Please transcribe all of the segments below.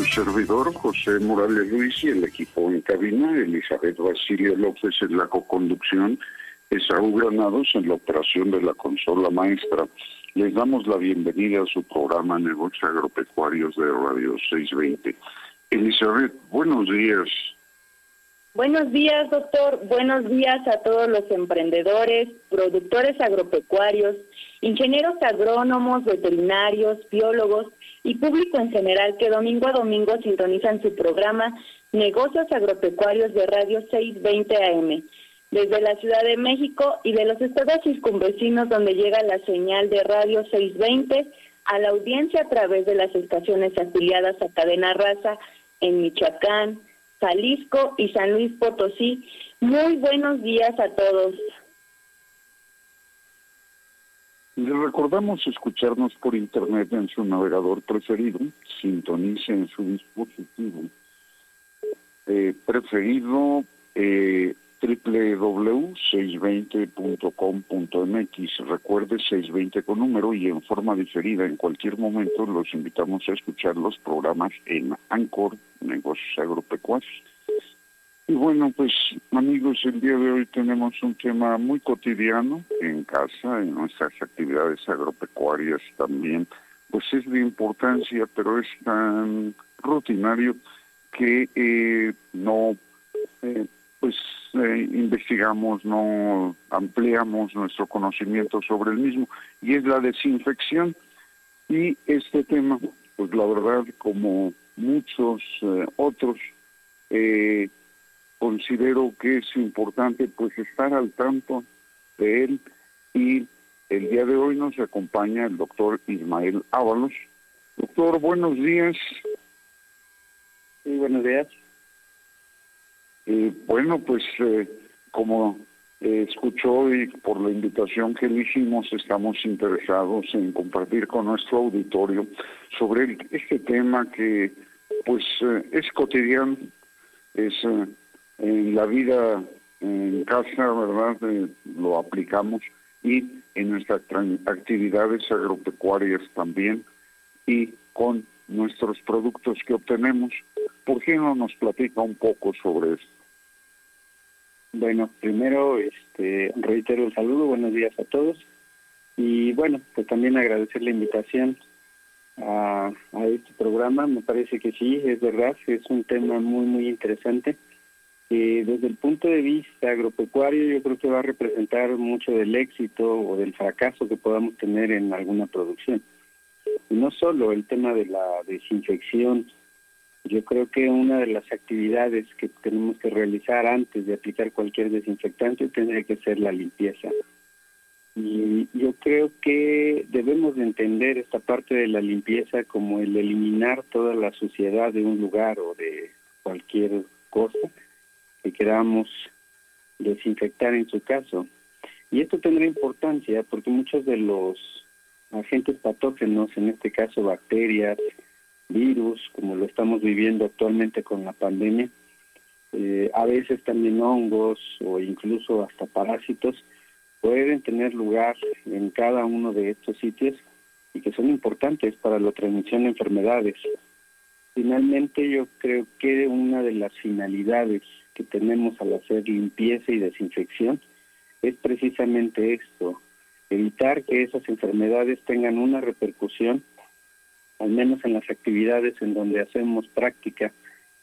Servidor José Morales Luis y el equipo en cabina, Elizabeth Basilio López en la coconducción, Esaú Granados en la operación de la consola maestra. Les damos la bienvenida a su programa Negocios Agropecuarios de Radio 620. Elizabeth, buenos días. Buenos días, doctor. Buenos días a todos los emprendedores, productores agropecuarios, ingenieros agrónomos, veterinarios, biólogos y público en general que domingo a domingo sintonizan su programa Negocios Agropecuarios de Radio 620 AM desde la Ciudad de México y de los estados circunvecinos donde llega la señal de Radio 620 a la audiencia a través de las estaciones afiliadas a Cadena Raza en Michoacán, Jalisco y San Luis Potosí. Muy buenos días a todos. Les recordamos escucharnos por internet en su navegador preferido. Sintonice en su dispositivo eh, preferido eh, www.620.com.mx. Recuerde 620 con número y en forma diferida en cualquier momento los invitamos a escuchar los programas en Anchor, Negocios Agropecuarios y bueno, pues amigos, el día de hoy tenemos un tema muy cotidiano en casa, en nuestras actividades agropecuarias también, pues es de importancia, pero es tan rutinario que eh, no, eh, pues eh, investigamos, no ampliamos nuestro conocimiento sobre el mismo, y es la desinfección. Y este tema, pues la verdad, como muchos otros, eh, considero que es importante pues estar al tanto de él y el día de hoy nos acompaña el doctor Ismael Ábalos. Doctor, buenos días. Sí, buenos días. Bueno, pues eh, como eh, escuchó y por la invitación que le hicimos, estamos interesados en compartir con nuestro auditorio sobre este tema que pues eh, es cotidiano, es en la vida en casa, ¿verdad? Eh, lo aplicamos y en nuestras actividades agropecuarias también y con nuestros productos que obtenemos. ¿Por qué no nos platica un poco sobre esto? Bueno, primero este, reitero el saludo, buenos días a todos. Y bueno, pues también agradecer la invitación a, a este programa. Me parece que sí, es verdad, es un tema muy, muy interesante desde el punto de vista agropecuario yo creo que va a representar mucho del éxito o del fracaso que podamos tener en alguna producción. Y no solo el tema de la desinfección, yo creo que una de las actividades que tenemos que realizar antes de aplicar cualquier desinfectante tendría que ser la limpieza. Y yo creo que debemos de entender esta parte de la limpieza como el eliminar toda la suciedad de un lugar o de cualquier cosa que queramos desinfectar en su caso. Y esto tendrá importancia porque muchos de los agentes patógenos, en este caso bacterias, virus, como lo estamos viviendo actualmente con la pandemia, eh, a veces también hongos o incluso hasta parásitos, pueden tener lugar en cada uno de estos sitios y que son importantes para la transmisión de enfermedades. Finalmente, yo creo que una de las finalidades que tenemos al hacer limpieza y desinfección es precisamente esto, evitar que esas enfermedades tengan una repercusión, al menos en las actividades en donde hacemos práctica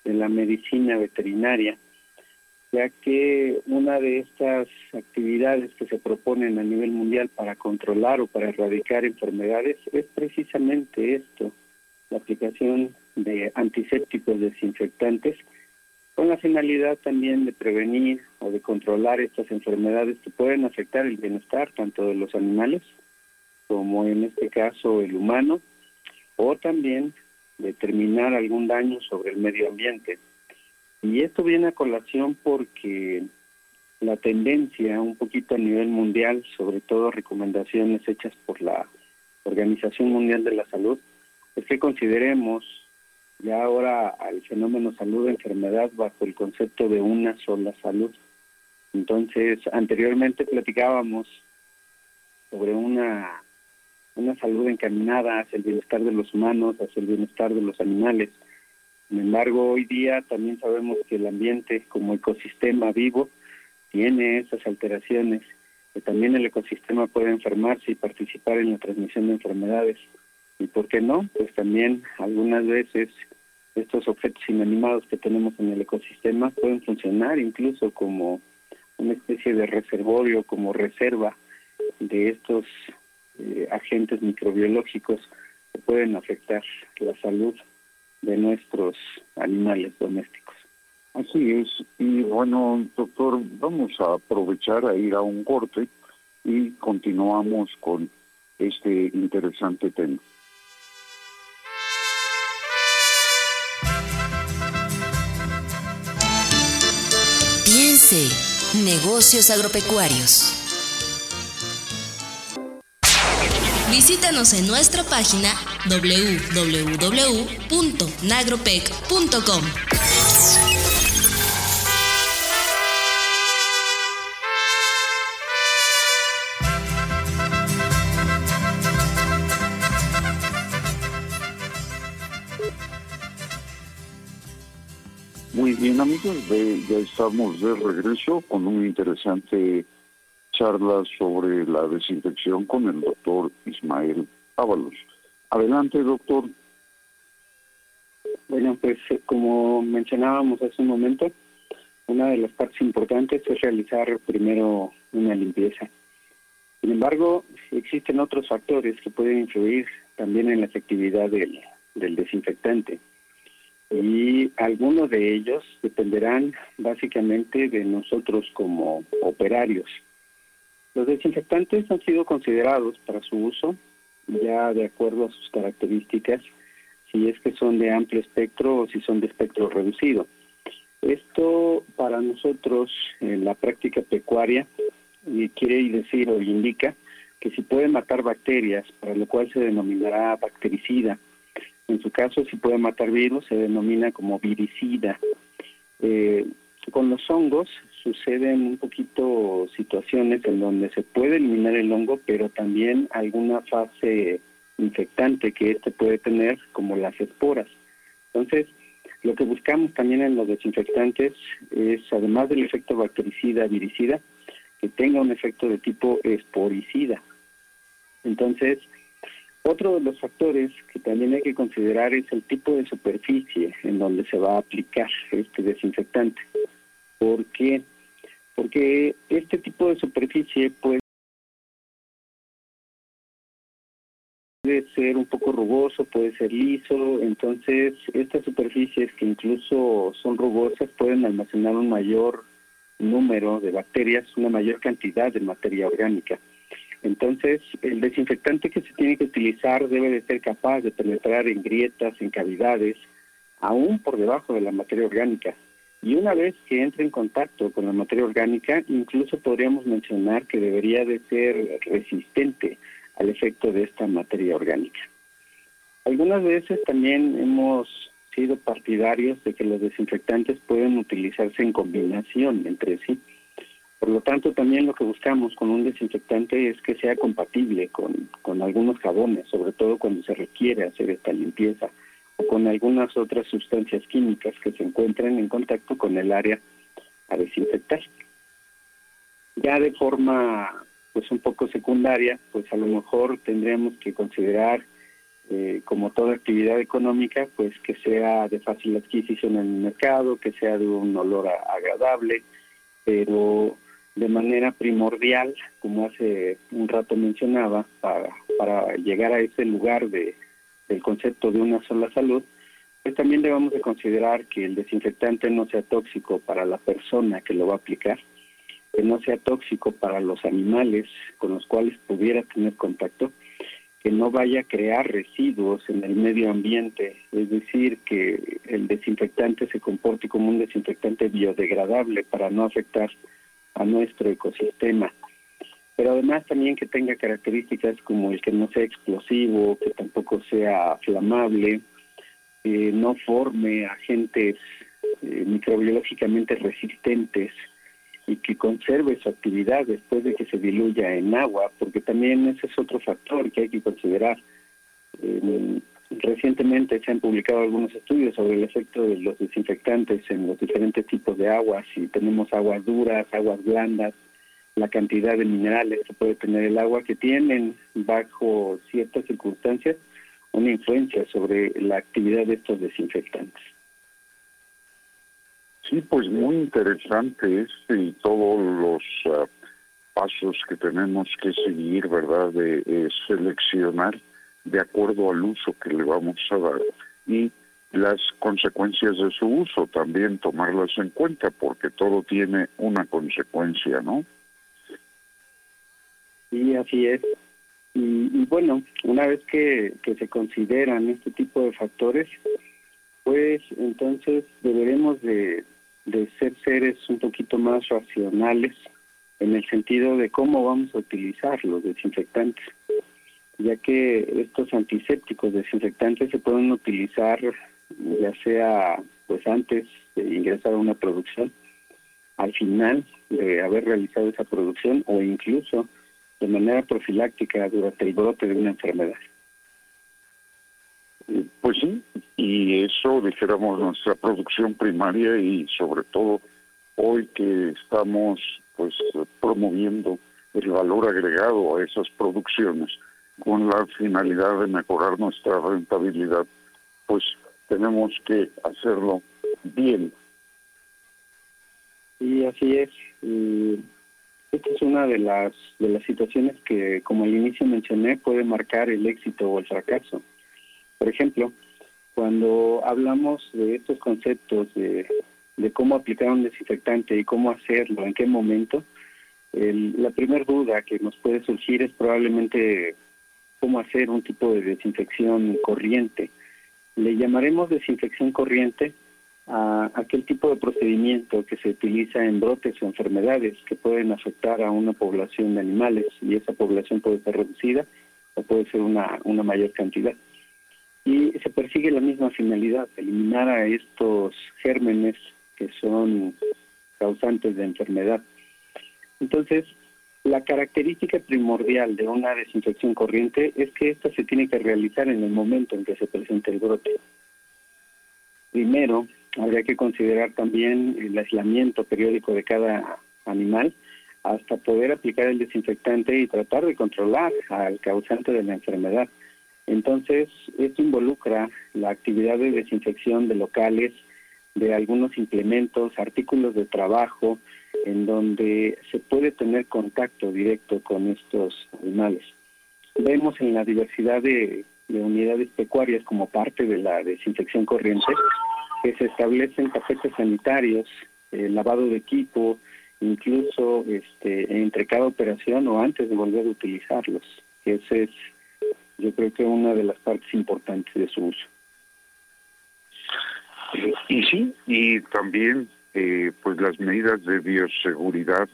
de la medicina veterinaria, ya que una de estas actividades que se proponen a nivel mundial para controlar o para erradicar enfermedades es precisamente esto, la aplicación de antisépticos desinfectantes con la finalidad también de prevenir o de controlar estas enfermedades que pueden afectar el bienestar tanto de los animales como en este caso el humano o también determinar algún daño sobre el medio ambiente. Y esto viene a colación porque la tendencia un poquito a nivel mundial, sobre todo recomendaciones hechas por la Organización Mundial de la Salud, es que consideremos ya ahora al fenómeno salud-enfermedad bajo el concepto de una sola salud. Entonces, anteriormente platicábamos sobre una, una salud encaminada hacia el bienestar de los humanos, hacia el bienestar de los animales. Sin embargo, hoy día también sabemos que el ambiente como ecosistema vivo tiene esas alteraciones, que también el ecosistema puede enfermarse y participar en la transmisión de enfermedades. Y por qué no, pues también algunas veces estos objetos inanimados que tenemos en el ecosistema pueden funcionar incluso como una especie de reservorio, como reserva de estos eh, agentes microbiológicos que pueden afectar la salud de nuestros animales domésticos. Así es. Y bueno, doctor, vamos a aprovechar a ir a un corte y continuamos con este interesante tema. Negocios agropecuarios. Visítanos en nuestra página www.nagropec.com. Ya estamos de regreso con una interesante charla sobre la desinfección con el doctor Ismael Ábalos. Adelante doctor. Bueno, pues eh, como mencionábamos hace un momento, una de las partes importantes es realizar primero una limpieza. Sin embargo, existen otros factores que pueden influir también en la efectividad del desinfectante y algunos de ellos dependerán básicamente de nosotros como operarios. Los desinfectantes han sido considerados para su uso ya de acuerdo a sus características, si es que son de amplio espectro o si son de espectro reducido. Esto para nosotros en la práctica pecuaria quiere decir o indica que si puede matar bacterias, para lo cual se denominará bactericida, en su caso, si puede matar virus, se denomina como viricida. Eh, con los hongos suceden un poquito situaciones en donde se puede eliminar el hongo, pero también alguna fase infectante que éste puede tener, como las esporas. Entonces, lo que buscamos también en los desinfectantes es, además del efecto bactericida, viricida, que tenga un efecto de tipo esporicida. Entonces, otro de los factores que también hay que considerar es el tipo de superficie en donde se va a aplicar este desinfectante. ¿Por qué? Porque este tipo de superficie puede ser un poco rugoso, puede ser liso, entonces estas superficies que incluso son rugosas pueden almacenar un mayor número de bacterias, una mayor cantidad de materia orgánica. Entonces, el desinfectante que se tiene que utilizar debe de ser capaz de penetrar en grietas, en cavidades, aún por debajo de la materia orgánica. Y una vez que entre en contacto con la materia orgánica, incluso podríamos mencionar que debería de ser resistente al efecto de esta materia orgánica. Algunas veces también hemos sido partidarios de que los desinfectantes pueden utilizarse en combinación entre sí. ¿Por lo tanto, también lo que buscamos con un desinfectante es que sea compatible con, con algunos jabones, sobre todo cuando se requiere hacer esta limpieza, o con algunas otras sustancias químicas que se encuentren en contacto con el área a desinfectar. Ya de forma pues un poco secundaria, pues a lo mejor tendríamos que considerar eh, como toda actividad económica, pues que sea de fácil adquisición en el mercado, que sea de un olor agradable, pero de manera primordial, como hace un rato mencionaba, para, llegar a ese lugar de, del concepto de una sola salud, pues también debemos de considerar que el desinfectante no sea tóxico para la persona que lo va a aplicar, que no sea tóxico para los animales con los cuales pudiera tener contacto, que no vaya a crear residuos en el medio ambiente, es decir, que el desinfectante se comporte como un desinfectante biodegradable para no afectar a nuestro ecosistema. Pero además también que tenga características como el que no sea explosivo, que tampoco sea flamable, que no forme agentes eh, microbiológicamente resistentes y que conserve su actividad después de que se diluya en agua, porque también ese es otro factor que hay que considerar. Eh, recientemente se han publicado algunos estudios sobre el efecto de los desinfectantes en los diferentes tipos de aguas, si tenemos aguas duras, aguas blandas, la cantidad de minerales que puede tener el agua, que tienen bajo ciertas circunstancias una influencia sobre la actividad de estos desinfectantes. Sí, pues muy interesante este y todos los ah, pasos que tenemos que seguir, ¿verdad? De eh, seleccionar de acuerdo al uso que le vamos a dar y las consecuencias de su uso también tomarlas en cuenta porque todo tiene una consecuencia, ¿no? Sí, así es. Y, bueno, una vez que, que se consideran este tipo de factores, pues entonces deberemos de, de ser seres un poquito más racionales en el sentido de cómo vamos a utilizar los desinfectantes, ya que estos antisépticos desinfectantes se pueden utilizar ya sea pues antes de ingresar a una producción, al final de haber realizado esa producción o incluso de manera profiláctica durante el brote de una enfermedad. Pues sí, y eso dijéramos nuestra producción primaria y sobre todo hoy que estamos pues promoviendo el valor agregado a esas producciones con la finalidad de mejorar nuestra rentabilidad, pues tenemos que hacerlo bien. Y así es. esta es una de las de las situaciones que, como al inicio mencioné, puede marcar el éxito o el fracaso. Por ejemplo, cuando hablamos de estos conceptos de, cómo aplicar un desinfectante y cómo hacerlo, en qué momento, la primera duda que nos puede surgir es probablemente cómo hacer un tipo de desinfección corriente. Le llamaremos desinfección corriente a aquel tipo de procedimiento que se utiliza en brotes o enfermedades que pueden afectar a una población de animales y esa población puede ser reducida o puede ser una, una mayor cantidad y se persigue la misma finalidad, eliminar a estos gérmenes que son causantes de enfermedad. Entonces, la característica primordial de una desinfección corriente es que ésta se tiene que realizar en el momento en que se presenta el brote. Primero, habría que considerar también el aislamiento periódico de cada animal hasta poder aplicar el desinfectante y tratar de controlar al causante de la enfermedad. Entonces, esto involucra la actividad de desinfección de locales, de algunos implementos, artículos de trabajo, en donde se puede tener contacto directo con estos animales. Vemos en la diversidad de, unidades pecuarias como parte de la desinfección corriente que se establecen tapetes sanitarios, lavado de equipo, incluso este, entre cada operación o antes de volver a utilizarlos. Ese es yo creo que una de las partes importantes de su uso. Y sí, y también eh, pues las medidas de bioseguridad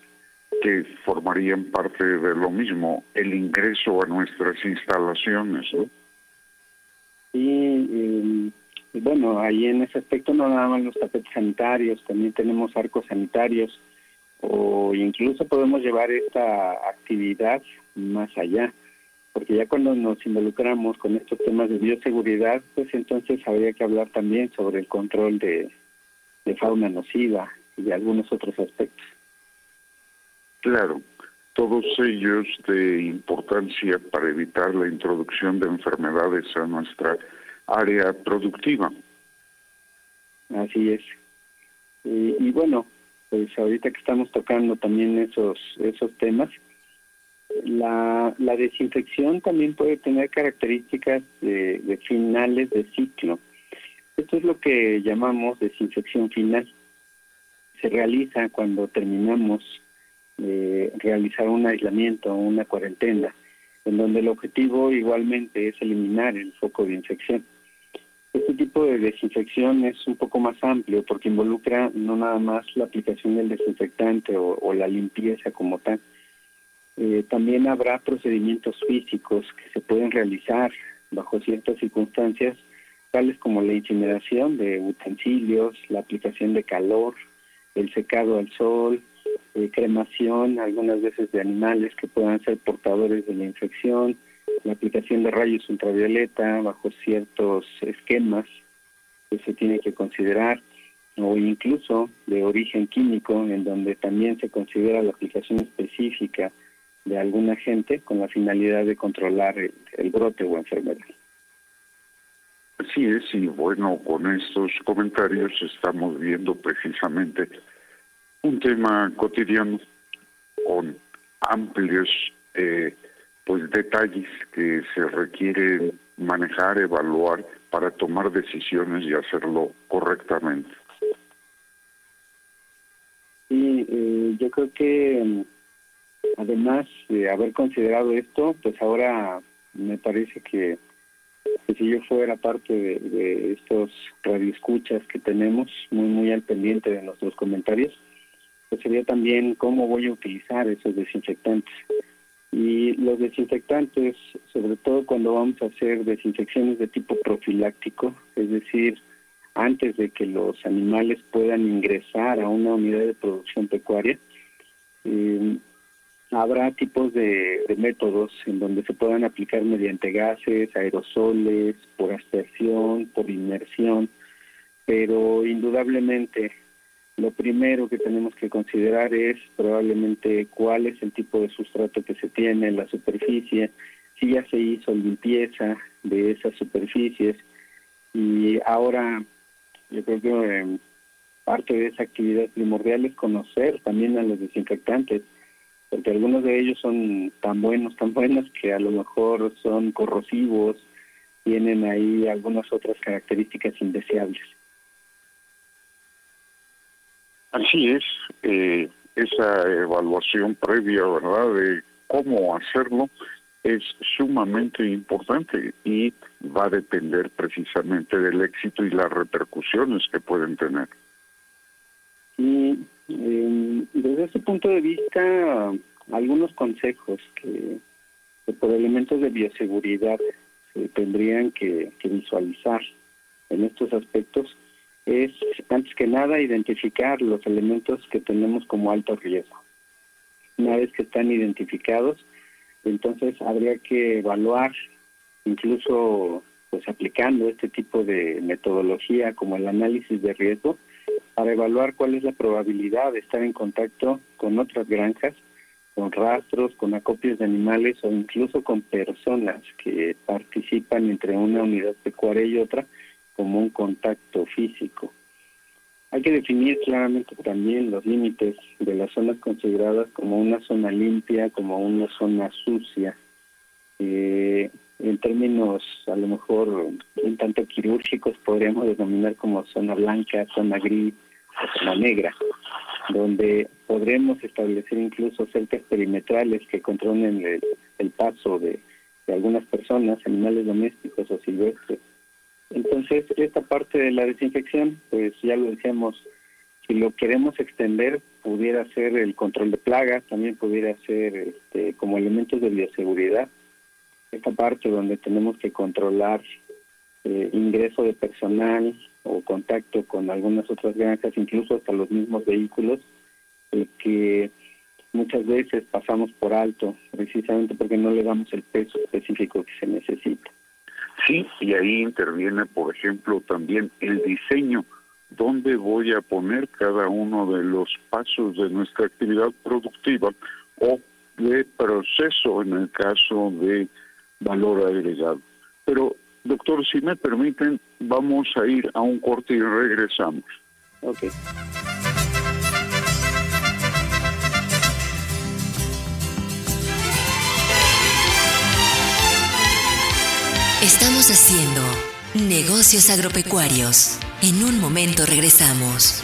que formarían parte de lo mismo, el ingreso a nuestras instalaciones. Y bueno, ahí en ese aspecto no nada más los tapetes sanitarios, también tenemos arcos sanitarios o incluso podemos llevar esta actividad más allá, porque ya cuando nos involucramos con estos temas de bioseguridad, pues entonces habría que hablar también sobre el control de, de fauna nociva y de algunos otros aspectos. Claro, todos ellos de importancia para evitar la introducción de enfermedades a nuestra área productiva. Así es. Y, bueno, pues ahorita que estamos tocando también esos esos temas, la, la desinfección también puede tener características de, de finales de ciclo. Esto es lo que llamamos desinfección final. Se realiza cuando terminamos de realizar un aislamiento o una cuarentena, en donde el objetivo igualmente es eliminar el foco de infección. Este tipo de desinfección es un poco más amplio porque involucra no nada más la aplicación del desinfectante o, la limpieza como tal. Eh, también habrá procedimientos físicos que se pueden realizar bajo ciertas circunstancias, tales como la incineración de utensilios, la aplicación de calor, el secado al sol, eh, cremación, algunas veces de animales que puedan ser portadores de la infección, la aplicación de rayos ultravioleta bajo ciertos esquemas que se tiene que considerar, o incluso de origen químico, en donde también se considera la aplicación específica de algún agente con la finalidad de controlar el, brote o enfermedad. Así es, y bueno, con estos comentarios estamos viendo precisamente un tema cotidiano con amplios eh, pues detalles que se requieren manejar, evaluar para tomar decisiones y hacerlo correctamente. Sí, eh, yo creo que mm, además de haber considerado esto, pues ahora me parece que, si yo fuera parte de, de estos radioescuchas que tenemos, muy muy al pendiente de nuestros comentarios, pues sería también cómo voy a utilizar esos desinfectantes. Y los desinfectantes, sobre todo cuando vamos a hacer desinfecciones de tipo profiláctico, es decir, antes de que los animales puedan ingresar a una unidad de producción pecuaria, eh, habrá tipos de, métodos en donde se puedan aplicar mediante gases, aerosoles, por aspersión, por inmersión, pero indudablemente lo primero que tenemos que considerar es probablemente cuál es el tipo de sustrato que se tiene en la superficie, si ya se hizo limpieza de esas superficies. Y ahora yo creo que em, parte de esa actividad primordial es conocer también a los desinfectantes, porque algunos de ellos son tan buenos, tan buenos que a lo mejor son corrosivos, tienen ahí algunas otras características indeseables. Así es, eh, esa evaluación previa, ¿verdad?, de cómo hacerlo es sumamente importante y va a depender precisamente del éxito y las repercusiones que pueden tener. Y em, desde ese punto de vista, algunos consejos que, por elementos de bioseguridad se tendrían que visualizar en estos aspectos es, antes que nada, identificar los elementos que tenemos como alto riesgo. Una vez que están identificados, entonces habría que evaluar, incluso pues aplicando este tipo de metodología como el análisis de riesgo, para evaluar cuál es la probabilidad de estar en contacto con otras granjas, con rastros, con acopios de animales o incluso con personas que participan entre una unidad pecuaria y otra como un contacto físico. Hay que definir claramente también los límites de las zonas consideradas como una zona limpia, como una zona sucia. Eh, en términos a lo mejor un tanto quirúrgicos podríamos denominar como zona blanca, zona gris zona negra, donde podremos establecer incluso cercas perimetrales que controlen el, paso de, de algunas personas, animales domésticos o silvestres entonces, esta parte de la desinfección, pues ya lo decíamos, si lo queremos extender, pudiera ser el control de plagas, también pudiera ser este, como elementos de bioseguridad. Esta parte donde tenemos que controlar eh, ingreso de personal o contacto con algunas otras granjas, incluso hasta los mismos vehículos, que muchas veces pasamos por alto, precisamente porque no le damos el peso específico que se necesita. Sí, y ahí interviene, por ejemplo, también el diseño, dónde voy a poner cada uno de los pasos de nuestra actividad productiva o de proceso en el caso de valor agregado. Pero, doctor, si me permiten, vamos a ir a un corte y regresamos. Okay. Estamos haciendo negocios agropecuarios. En un momento regresamos.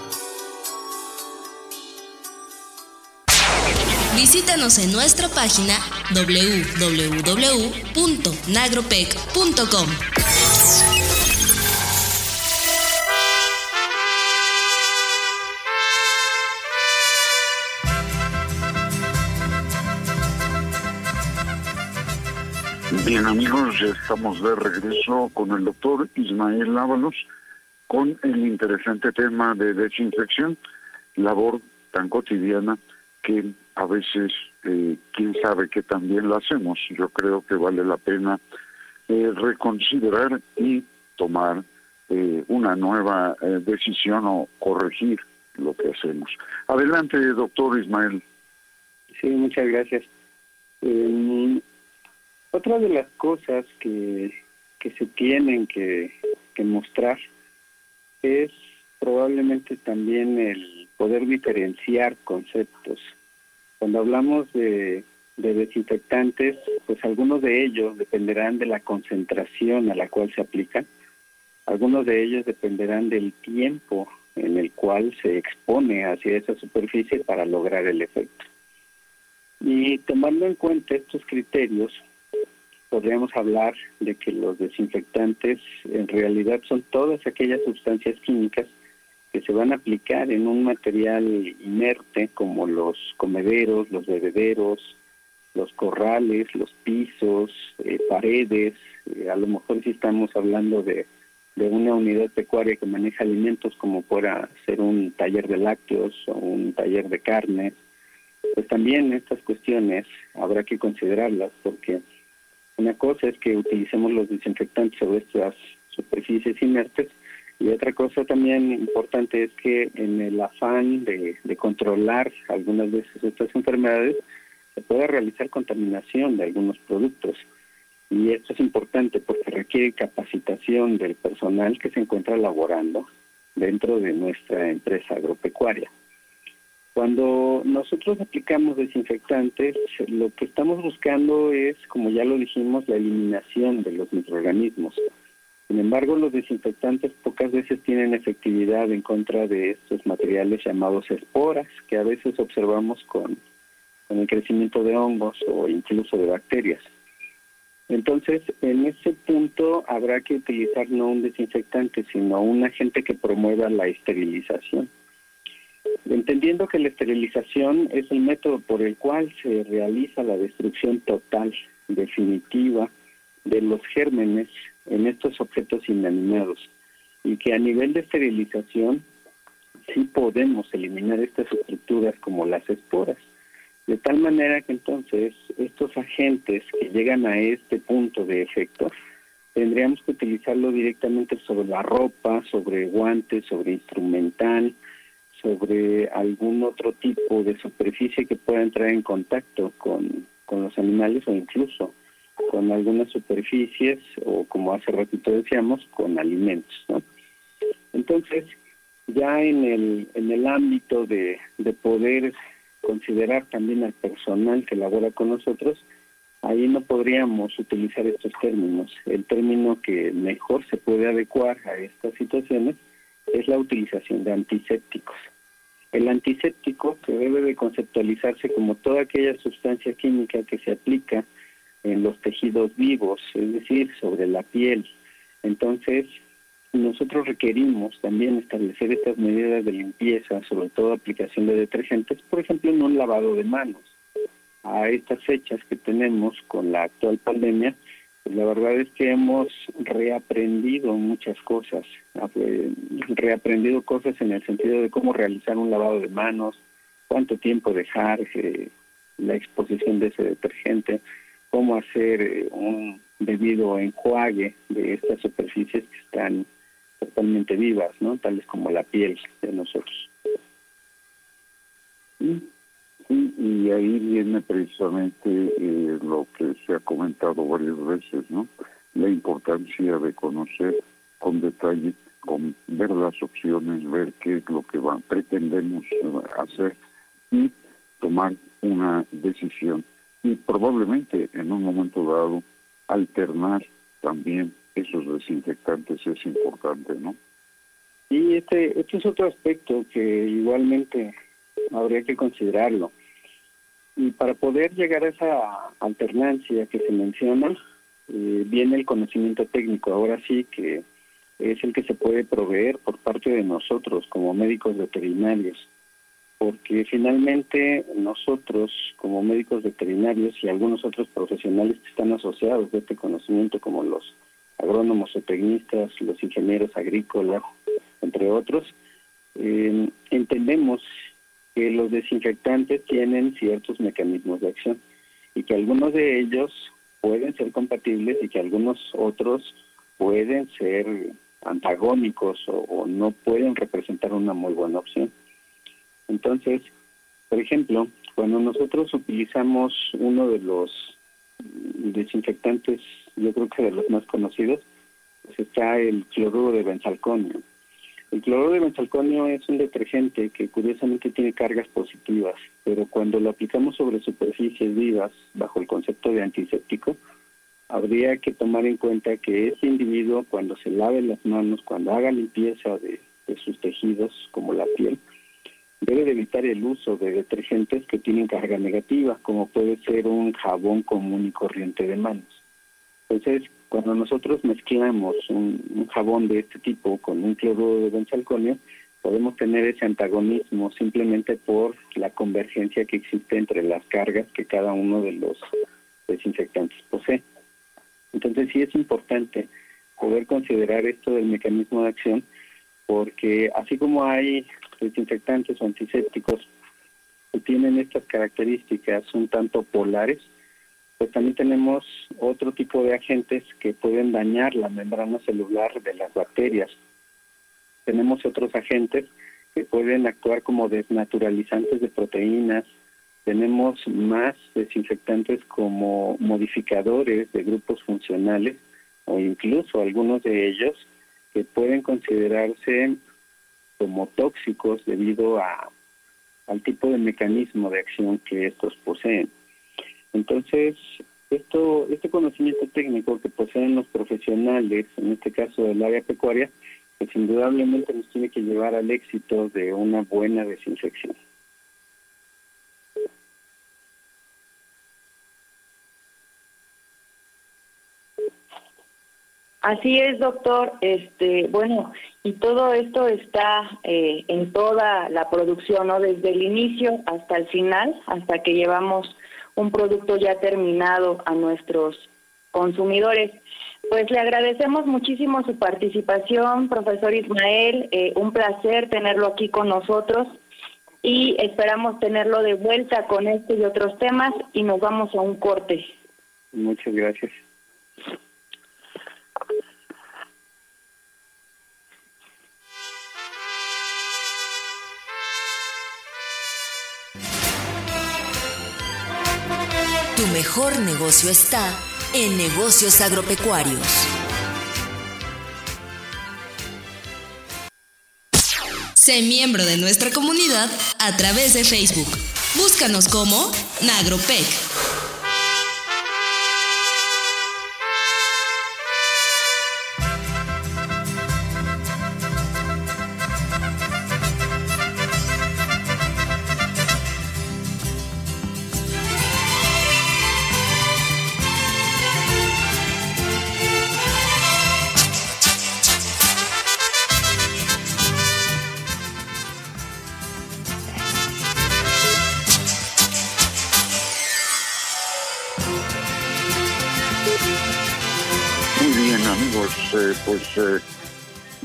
Visítanos en nuestra página www.nagropec.com. Bien amigos, ya estamos de regreso con el doctor Ismael Ábalos con el interesante tema de desinfección, labor tan cotidiana que a veces eh, quién sabe que también la hacemos. Yo creo que vale la pena eh, reconsiderar y tomar eh, una nueva decisión o corregir lo que hacemos. Adelante, doctor Ismael. Sí, muchas gracias. Otra de las cosas que, que se tienen que, que mostrar es probablemente también el poder diferenciar conceptos. Cuando hablamos de, de desinfectantes, pues algunos de ellos dependerán de la concentración a la cual se aplican, algunos de ellos dependerán del tiempo en el cual se expone hacia esa superficie para lograr el efecto. Y tomando en cuenta estos criterios, podríamos hablar de que los desinfectantes en realidad son todas aquellas sustancias químicas que se van a aplicar en un material inerte como los comederos, los bebederos, los corrales, los pisos, eh, paredes, eh, a lo mejor si estamos hablando de, de una unidad pecuaria que maneja alimentos como pueda ser un taller de lácteos o un taller de carne, pues también estas cuestiones habrá que considerarlas porque una cosa es que utilicemos los desinfectantes sobre estas superficies inertes otra cosa también importante es que en el afán de, controlar algunas veces estas enfermedades se puede realizar contaminación de algunos productos. Y esto es importante porque requiere capacitación del personal que se encuentra laborando dentro de nuestra empresa agropecuaria. Cuando nosotros aplicamos desinfectantes, lo que estamos buscando es, como ya lo dijimos, la eliminación de los microorganismos. Sin embargo, los desinfectantes pocas veces tienen efectividad en contra de estos materiales llamados esporas, que a veces observamos con, con el crecimiento de hongos o incluso de bacterias. Entonces, en ese punto habrá que utilizar no un desinfectante, sino un agente que promueva la esterilización. Entendiendo que la esterilización es el método por el cual se realiza la destrucción total, definitiva, de los gérmenes en estos objetos inanimados y que a nivel de esterilización sí podemos eliminar estas estructuras como las esporas. De tal manera que entonces estos agentes que llegan a este punto de efecto, tendríamos que utilizarlo directamente sobre la ropa, sobre guantes, sobre instrumental, sobre algún otro tipo de superficie que pueda entrar en contacto con, los animales o incluso con algunas superficies o como hace ratito decíamos con alimentos entonces ya en el en el ámbito de, de poder considerar también al personal que labora con nosotros ahí no podríamos utilizar estos términos el término que mejor se puede adecuar a estas situaciones es la utilización de antisépticos. El antiséptico que debe de conceptualizarse como toda aquella sustancia química que se aplica en los tejidos vivos, es decir, sobre la piel. Entonces, nosotros requerimos también establecer estas medidas de limpieza, sobre todo aplicación de detergentes, por ejemplo, en un lavado de manos. A estas fechas que tenemos con la actual pandemia, pues la verdad es que hemos reaprendido muchas cosas, reaprendido cosas en el sentido de cómo realizar un lavado de manos, cuánto tiempo dejar eh, la exposición de ese detergente, cómo hacer eh, un debido enjuague de estas superficies que están totalmente vivas, ¿no? Tales como la piel de nosotros. y ahí viene precisamente eh, lo que se ha comentado varias veces, ¿no? La importancia de conocer con detalle, con ver las opciones, ver qué es lo que van, pretendemos hacer y tomar una decisión. Y probablemente en un momento dado alternar también esos desinfectantes es importante, ¿no? Y este, este es otro aspecto que igualmente habría que considerarlo. Y para poder llegar a esa alternancia que se menciona, eh, viene el conocimiento técnico, ahora sí que es el que se puede proveer por parte de nosotros como médicos veterinarios, porque finalmente nosotros como médicos veterinarios y algunos otros profesionales que están asociados a este conocimiento, como los agrónomos o tecnistas, los ingenieros agrícolas, entre otros, eh, entendemos que los desinfectantes tienen ciertos mecanismos de acción y que algunos de ellos pueden ser compatibles y que algunos otros pueden ser antagónicos o, no pueden representar una muy buena opción. Entonces, por ejemplo, cuando nosotros utilizamos uno de los desinfectantes, yo creo que de los más conocidos, pues está el cloruro de benzalconio. El cloruro de benzalconio es un detergente que curiosamente tiene cargas positivas, pero cuando lo aplicamos sobre superficies vivas bajo el concepto de antiséptico, habría que tomar en cuenta que ese individuo cuando se lave las manos, cuando haga limpieza de, sus tejidos como la piel, debe de evitar el uso de detergentes que tienen carga negativa, como puede ser un jabón común y corriente de manos. Entonces, cuando nosotros mezclamos un, jabón de este tipo con un cloruro de benzalconio, podemos tener ese antagonismo simplemente por la convergencia que existe entre las cargas que cada uno de los desinfectantes posee. Entonces sí es importante poder considerar esto del mecanismo de acción porque así como hay desinfectantes o antisépticos que tienen estas características un tanto polares, pues también tenemos otro tipo de agentes que pueden dañar la membrana celular de las bacterias. Tenemos otros agentes que pueden actuar como desnaturalizantes de proteínas. Tenemos más desinfectantes como modificadores de grupos funcionales o incluso algunos de ellos que pueden considerarse como tóxicos debido a, al tipo de mecanismo de acción que estos poseen. Entonces, esto, este conocimiento técnico que poseen los profesionales, en este caso del área pecuaria, pues indudablemente nos tiene que llevar al éxito de una buena desinfección. Así es, doctor. Este, bueno, y todo esto está eh, en toda la producción, ¿no? Desde el inicio hasta el final, hasta que llevamos un producto ya terminado a nuestros consumidores. Pues le agradecemos muchísimo su participación, profesor Ismael. Eh, un placer tenerlo aquí con nosotros y esperamos tenerlo de vuelta con este y otros temas y nos vamos a un corte. Muchas gracias. Tu mejor negocio está en negocios agropecuarios. Sé miembro de nuestra comunidad a través de Facebook. Búscanos como Nagropec. Eh, pues eh,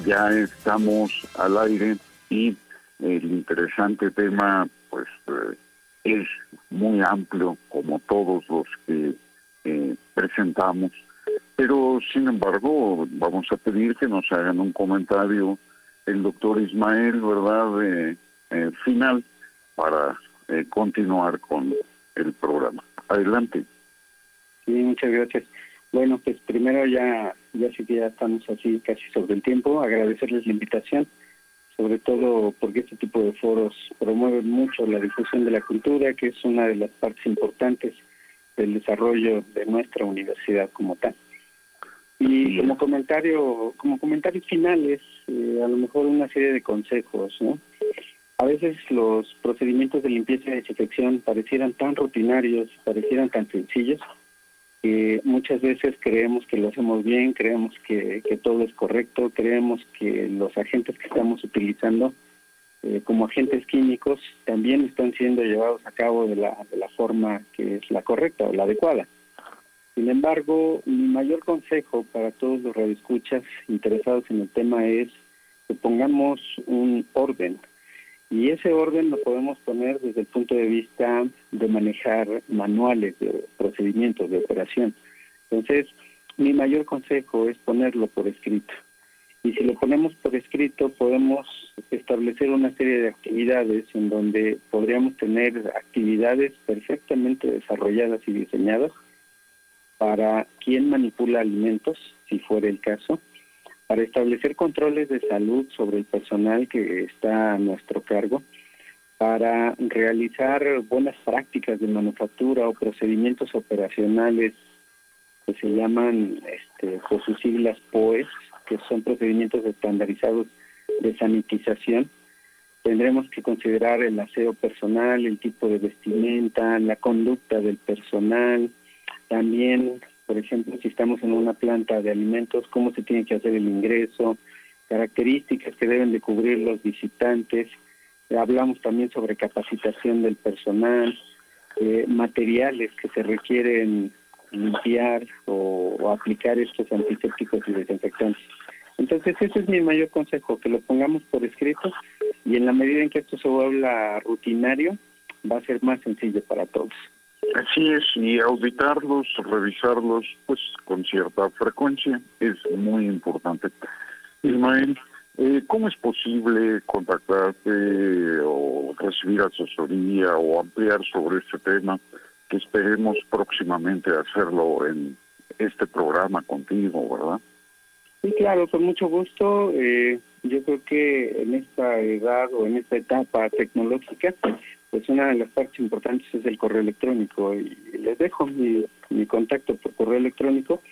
ya estamos al aire y el interesante tema pues eh, es muy amplio como todos los que presentamos, pero sin embargo vamos a pedir que nos hagan un comentario el doctor Ismael, ¿verdad? final para continuar con el programa. Adelante. Sí, muchas gracias. Bueno, pues primero ya, ya sí que ya estamos así casi sobre el tiempo, agradecerles la invitación, sobre todo porque este tipo de foros promueven mucho la difusión de la cultura, que es una de las partes importantes del desarrollo de nuestra universidad como tal. Y como comentario, como comentarios finales, eh, a lo mejor una serie de consejos, ¿no? A veces los procedimientos de limpieza y desinfección parecieran tan rutinarios, parecieran tan sencillos, muchas veces creemos que lo hacemos bien, creemos que, todo es correcto, creemos que los agentes que estamos utilizando eh, como agentes químicos también están siendo llevados a cabo de la, de la forma que es la correcta o la adecuada. Sin embargo, mi mayor consejo para todos los radioescuchas interesados en el tema es que pongamos un orden, y ese orden lo podemos poner desde el punto de vista de manejar manuales de procedimientos de operación. Entonces, mi mayor consejo es ponerlo por escrito. Y si lo ponemos por escrito, podemos establecer una serie de actividades en donde podríamos tener actividades perfectamente desarrolladas y diseñadas para quien manipula alimentos, si fuera el caso, para establecer controles de salud sobre el personal que está a nuestro cargo, para realizar buenas prácticas de manufactura o procedimientos operacionales que se llaman este, por sus siglas POES, que son procedimientos estandarizados de sanitización. Tendremos que considerar el aseo personal, el tipo de vestimenta, la conducta del personal, también por ejemplo, si estamos en una planta de alimentos, cómo se tiene que hacer el ingreso, características que deben de cubrir los visitantes. hablamos también sobre capacitación del personal, eh, materiales que se requieren limpiar o, aplicar estos antisépticos y desinfectantes. Entonces, ese es mi mayor consejo, que lo pongamos por escrito y en la medida en que esto se vuelva rutinario, va a ser más sencillo para todos. Así es, y auditarlos, revisarlos, pues con cierta frecuencia es muy importante. Ismael, eh, ¿cómo es posible contactarte o recibir asesoría o ampliar sobre este tema? Que esperemos próximamente hacerlo en este programa contigo, ¿verdad? Sí, claro, con mucho gusto. Eh, yo creo que en esta edad o en esta etapa tecnológica pues una de las partes importantes es el correo electrónico y les dejo mi, contacto por correo electrónico.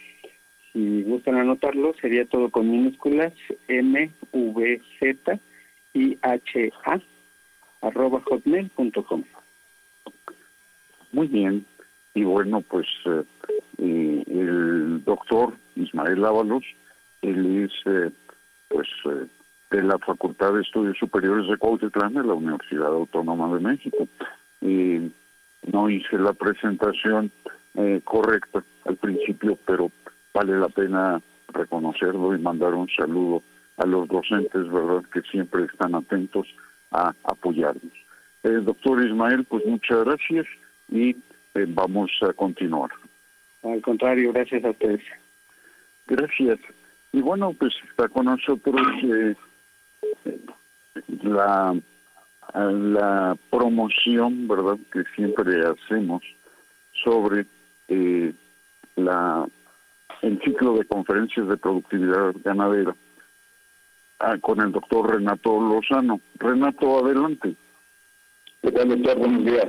Si gustan anotarlo, sería todo con minúsculas m v z i h a arroba hotmail.com. Muy bien. Y bueno, pues eh, eh, el doctor Ismael Ábalos, él es eh, pues de la Facultad de Estudios Superiores de Cuautitlán de la Universidad Autónoma de México. Y no hice la presentación eh, correcta al principio, pero vale la pena reconocerlo y mandar un saludo a los docentes, ¿verdad?, que siempre están atentos a apoyarnos. Eh, doctor Ismael, pues muchas gracias y eh, vamos a continuar. Al contrario, gracias a ustedes. Gracias. Y bueno, pues está con nosotros eh, la, la promoción, ¿verdad?, que siempre hacemos sobre eh, la el ciclo de conferencias de productividad ganadera ah, con el doctor Renato Lozano. Renato, adelante. ¿Qué tal, doctor? Buenos días.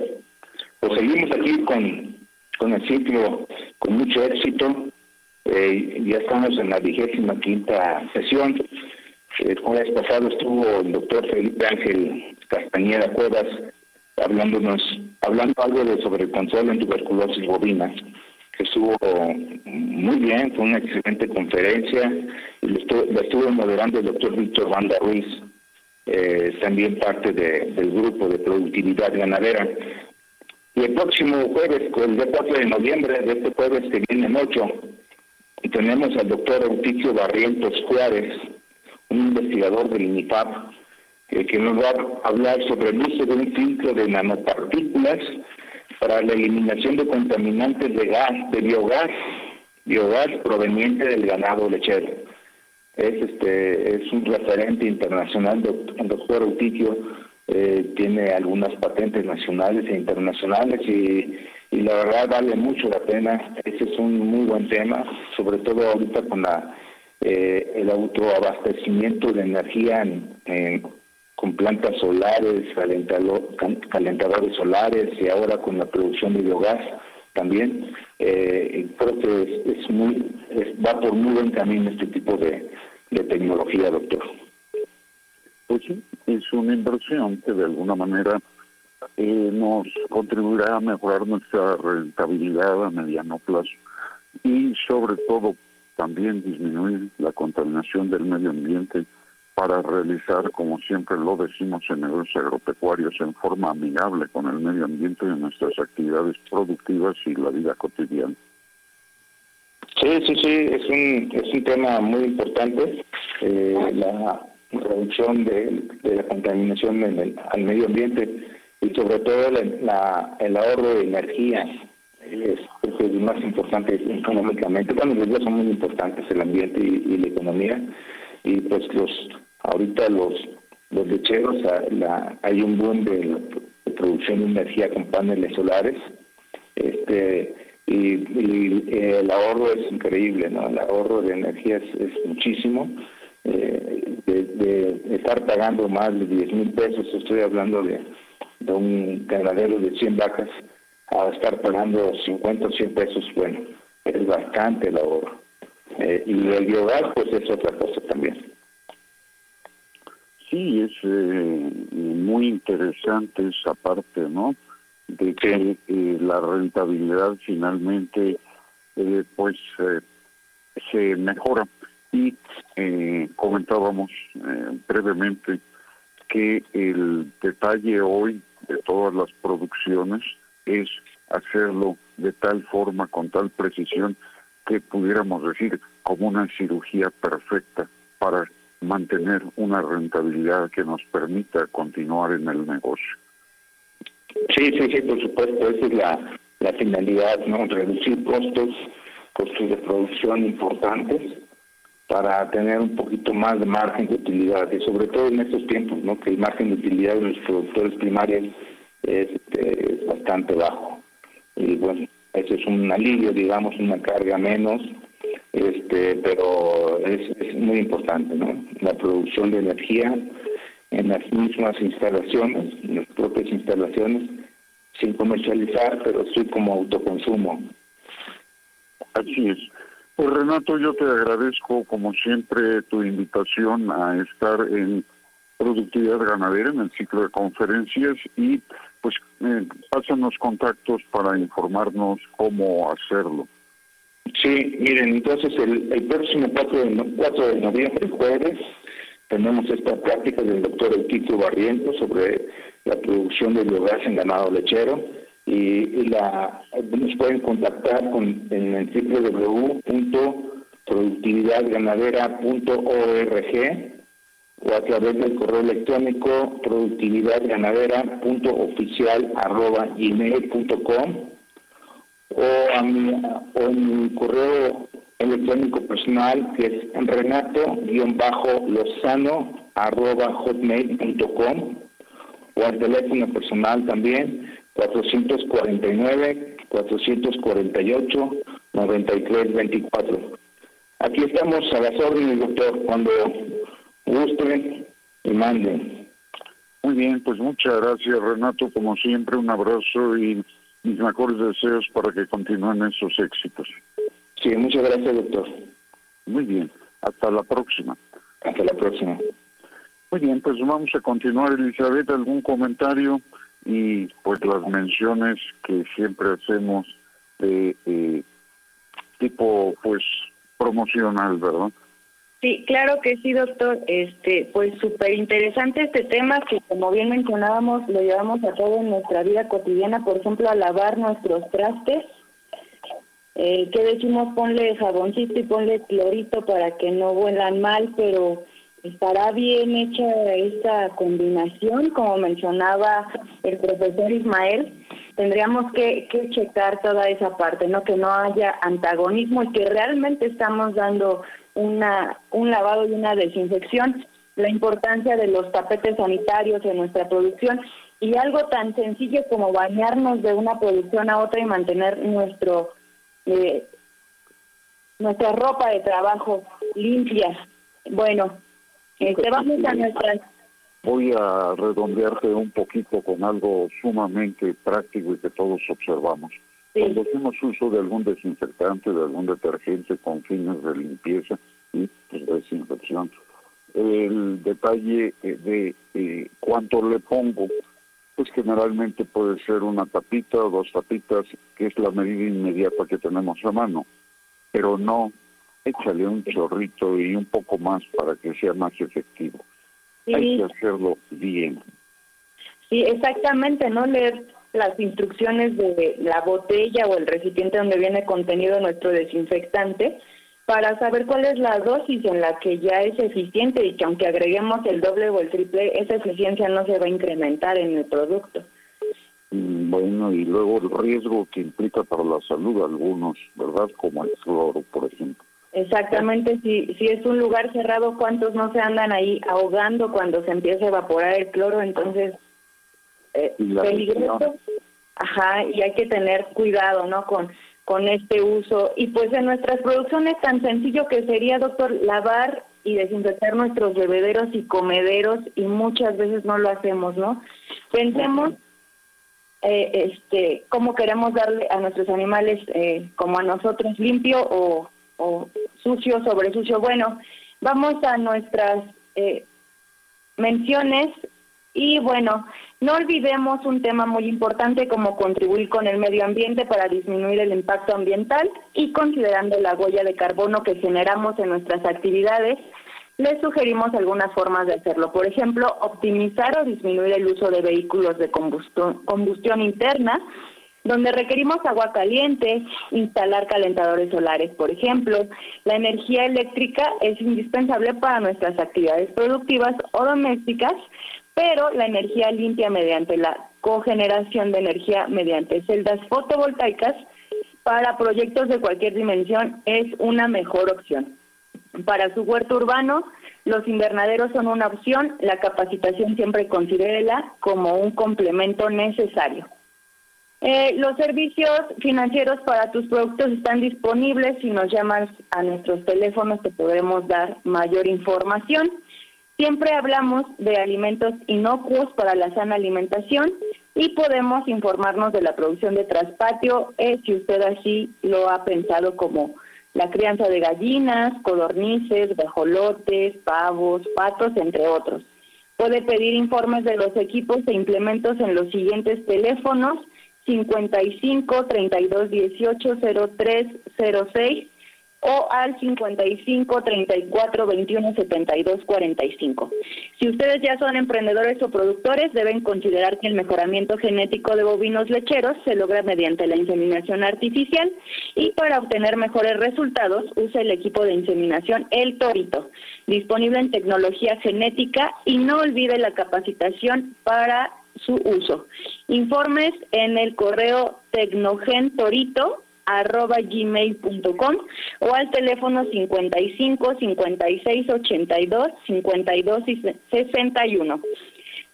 Pues seguimos aquí con, con el ciclo con mucho éxito. Eh, ya estamos en la vigésima quinta sesión el jueves pasado estuvo el doctor Felipe Ángel Castañeda Cuevas hablándonos, hablando algo de sobre el control en tuberculosis bovina, que estuvo muy bien, fue una excelente conferencia, y lo estuvo, moderando el doctor Víctor Banda Ruiz, eh, también parte del grupo de productividad ganadera. Y el próximo jueves, el día 4 de noviembre, de este jueves que viene en 8, y tenemos al doctor Euticio Barrientos Juárez, un investigador del INIFAP, eh, que nos va a hablar sobre el uso de un filtro de nanopartículas para la eliminación de contaminantes de gas, de biogás, biogás proveniente del ganado lechero. Es este es un referente internacional, el doctor Eutiquio eh, tiene algunas patentes nacionales e internacionales y, y la verdad vale mucho la pena. Ese es un muy buen tema, sobre todo ahorita con la eh, el autoabastecimiento de energía en con plantas solares, calentadores solares y ahora con la producción de biogás también. Eh, creo que es, va por muy buen camino este tipo de, tecnología, doctor. Pues sí, es una inversión que de alguna manera eh, nos contribuirá a mejorar nuestra rentabilidad a mediano plazo y sobre todo también disminuir la contaminación del medio ambiente para realizar, como siempre lo decimos en negocios agropecuarios, en forma amigable con el medio ambiente y nuestras actividades productivas y la vida cotidiana. Sí, sí, sí, es un, es un tema muy importante, eh, la reducción de, la contaminación en el, al medio ambiente y sobre todo la, el ahorro de energía. Es lo más importante económicamente. Bueno, los dos son muy importantes, el ambiente y la economía. Y pues los Ahorita los, los lecheros, la, hay un boom de, producción de energía con paneles solares, este y, el ahorro es increíble, ¿no? El ahorro de energía es, muchísimo. Eh, de, estar pagando más de 10 mil pesos, estoy hablando de, de un ganadero de 100 vacas, a estar pagando 50 o 100 pesos, bueno, es bastante el ahorro. Eh, y el biogás, pues es otra cosa también. Sí, es eh, muy interesante esa parte, ¿no? De que eh, la rentabilidad finalmente, pues, se mejora. Y comentábamos brevemente que el detalle hoy de todas las producciones es hacerlo de tal forma, con tal precisión, que pudiéramos decir como una cirugía perfecta para mantener una rentabilidad que nos permita continuar en el negocio. Sí, sí, sí, por supuesto, esa es la, la finalidad, ¿no? Reducir costos, costos de producción importantes para tener un poquito más de margen de utilidad y sobre todo en estos tiempos, ¿no? Que el margen de utilidad de los productores primarios es, este, es bastante bajo. Y bueno, eso es un alivio, digamos, una carga menos este, pero es, muy importante, ¿no? La producción de energía en las mismas instalaciones, en las propias instalaciones, sin comercializar, pero sí como autoconsumo. Así es. Pues Renato, yo te agradezco como siempre tu invitación a estar en productividad ganadera en el ciclo de conferencias y pues eh, pásanos contactos para informarnos cómo hacerlo. Sí, miren, entonces el, el próximo 4 de, 4 de noviembre, jueves, tenemos esta práctica del doctor Eutico Barriento sobre la producción de biogás en ganado lechero y, la nos pueden contactar con, en el www.productividadganadera.org o a través del correo electrónico productividadganadera.oficial.gmail.com o a mi, o mi correo electrónico personal que es renato-lozano.hotmail.com o al teléfono personal también 449-448-9324. Aquí estamos a las órdenes, doctor, cuando gusten y manden. Muy bien, pues muchas gracias, Renato. Como siempre, un abrazo y mis mejores deseos para que continúen esos éxitos. Sí, muchas gracias, doctor. Muy bien, hasta la próxima. Hasta la próxima. Muy bien, pues vamos a continuar, Elizabeth, algún comentario y pues las menciones que siempre hacemos de eh, tipo pues promocional, ¿verdad? Sí, claro que sí, doctor. Este, pues súper interesante este tema que, como bien mencionábamos, lo llevamos a todo en nuestra vida cotidiana. Por ejemplo, a lavar nuestros trastes. eh, que decimos ponle jaboncito y ponle clorito para que no vuelan mal, pero estará bien hecha esta combinación, como mencionaba el profesor Ismael, tendríamos que, que checar toda esa parte, no que no haya antagonismo y que realmente estamos dando una un lavado y una desinfección, la importancia de los tapetes sanitarios en nuestra producción y algo tan sencillo como bañarnos de una producción a otra y mantener nuestro eh, nuestra ropa de trabajo limpia. Bueno, este, vamos a nuestras... Voy a redondearte un poquito con algo sumamente práctico y que todos observamos. Cuando hacemos uso de algún desinfectante, de algún detergente con fines de limpieza y pues, desinfección, el detalle eh, de eh, cuánto le pongo, pues generalmente puede ser una tapita o dos tapitas, que es la medida inmediata que tenemos a mano, pero no échale un chorrito y un poco más para que sea más efectivo. Hay que hacerlo bien. Sí, exactamente, no leer las instrucciones de la botella o el recipiente donde viene contenido nuestro desinfectante para saber cuál es la dosis en la que ya es eficiente y que aunque agreguemos el doble o el triple, esa eficiencia no se va a incrementar en el producto. Mm, bueno, y luego el riesgo que implica para la salud algunos, ¿verdad? Como el cloro, por ejemplo. Exactamente, si, si es un lugar cerrado, ¿cuántos no se andan ahí ahogando cuando se empieza a evaporar el cloro? Entonces, eh, peligroso. Ajá, y hay que tener cuidado, ¿no? Con con este uso. Y pues en nuestras producciones tan sencillo que sería, doctor, lavar y desinfectar nuestros bebederos y comederos y muchas veces no lo hacemos, ¿no? Pensemos eh, este cómo queremos darle a nuestros animales eh, como a nosotros limpio o, o, sucio sobre sucio. Bueno, vamos a nuestras eh, menciones y bueno, no olvidemos un tema muy importante como contribuir con el medio ambiente para disminuir el impacto ambiental y considerando la huella de carbono que generamos en nuestras actividades, les sugerimos algunas formas de hacerlo. Por ejemplo, optimizar o disminuir el uso de vehículos de combustión, interna, donde requerimos agua caliente, instalar calentadores solares, por ejemplo. La energía eléctrica es indispensable para nuestras actividades productivas o domésticas, pero la energía limpia mediante la cogeneración de energía mediante celdas fotovoltaicas para proyectos de cualquier dimensión es una mejor opción. Para su huerto urbano, los invernaderos son una opción, la capacitación siempre considérela como un complemento necesario. Eh, los servicios financieros para tus productos están disponibles. Si nos llamas a nuestros teléfonos te podremos dar mayor información. Siempre hablamos de alimentos inocuos para la sana alimentación y podemos informarnos de la producción de traspatio, eh, si usted así lo ha pensado como la crianza de gallinas, codornices, bajolotes, pavos, patos, entre otros. Puede pedir informes de los equipos e implementos en los siguientes teléfonos 55 32 18 03 06 o al 55 34 21 72 45. Si ustedes ya son emprendedores o productores, deben considerar que el mejoramiento genético de bovinos lecheros se logra mediante la inseminación artificial y para obtener mejores resultados use el equipo de inseminación El Torito, disponible en tecnología genética y no olvide la capacitación para su uso. Informes en el correo tecnogentorito arroba gmail.com o al teléfono 55 56 82 52 61.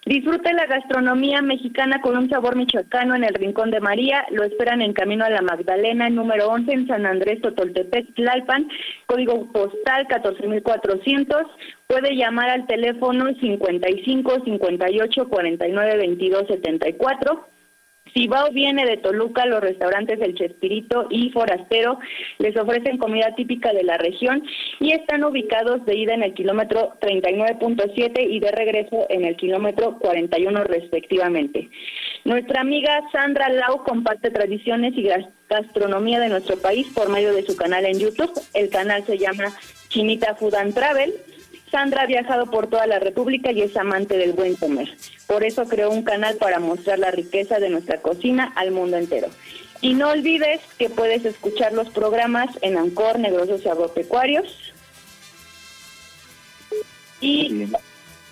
Disfrute la gastronomía mexicana con un sabor michoacano en el Rincón de María. Lo esperan en Camino a la Magdalena, número 11 en San Andrés, Totoltepec, Tlalpan, código postal 14400. Puede llamar al teléfono 55 58 49 22 74 si va viene de Toluca, los restaurantes El Chespirito y Forastero les ofrecen comida típica de la región y están ubicados de ida en el kilómetro 39.7 y de regreso en el kilómetro 41 respectivamente. Nuestra amiga Sandra Lau comparte tradiciones y gastronomía de nuestro país por medio de su canal en YouTube. El canal se llama Chinita Food and Travel Sandra ha viajado por toda la República y es amante del buen comer. Por eso creó un canal para mostrar la riqueza de nuestra cocina al mundo entero. Y no olvides que puedes escuchar los programas en Ancor Negrosos y Agropecuarios. Y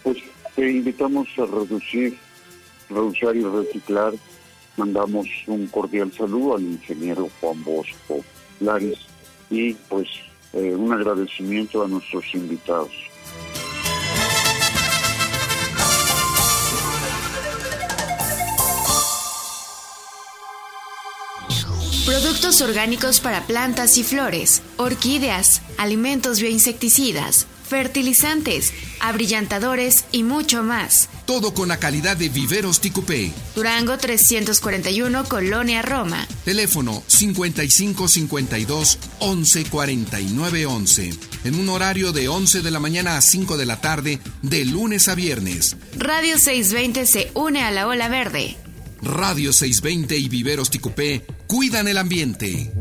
pues te invitamos a reducir, reducir y reciclar. Mandamos un cordial saludo al ingeniero Juan Bosco Laris y pues eh, un agradecimiento a nuestros invitados. Productos orgánicos para plantas y flores, orquídeas, alimentos bioinsecticidas, fertilizantes, abrillantadores y mucho más. Todo con la calidad de Viveros Ticupé. Durango 341, Colonia Roma. Teléfono 5552 11 49 11. En un horario de 11 de la mañana a 5 de la tarde, de lunes a viernes. Radio 620 se une a la ola verde. Radio 620 y Viveros Ticupé cuidan el ambiente.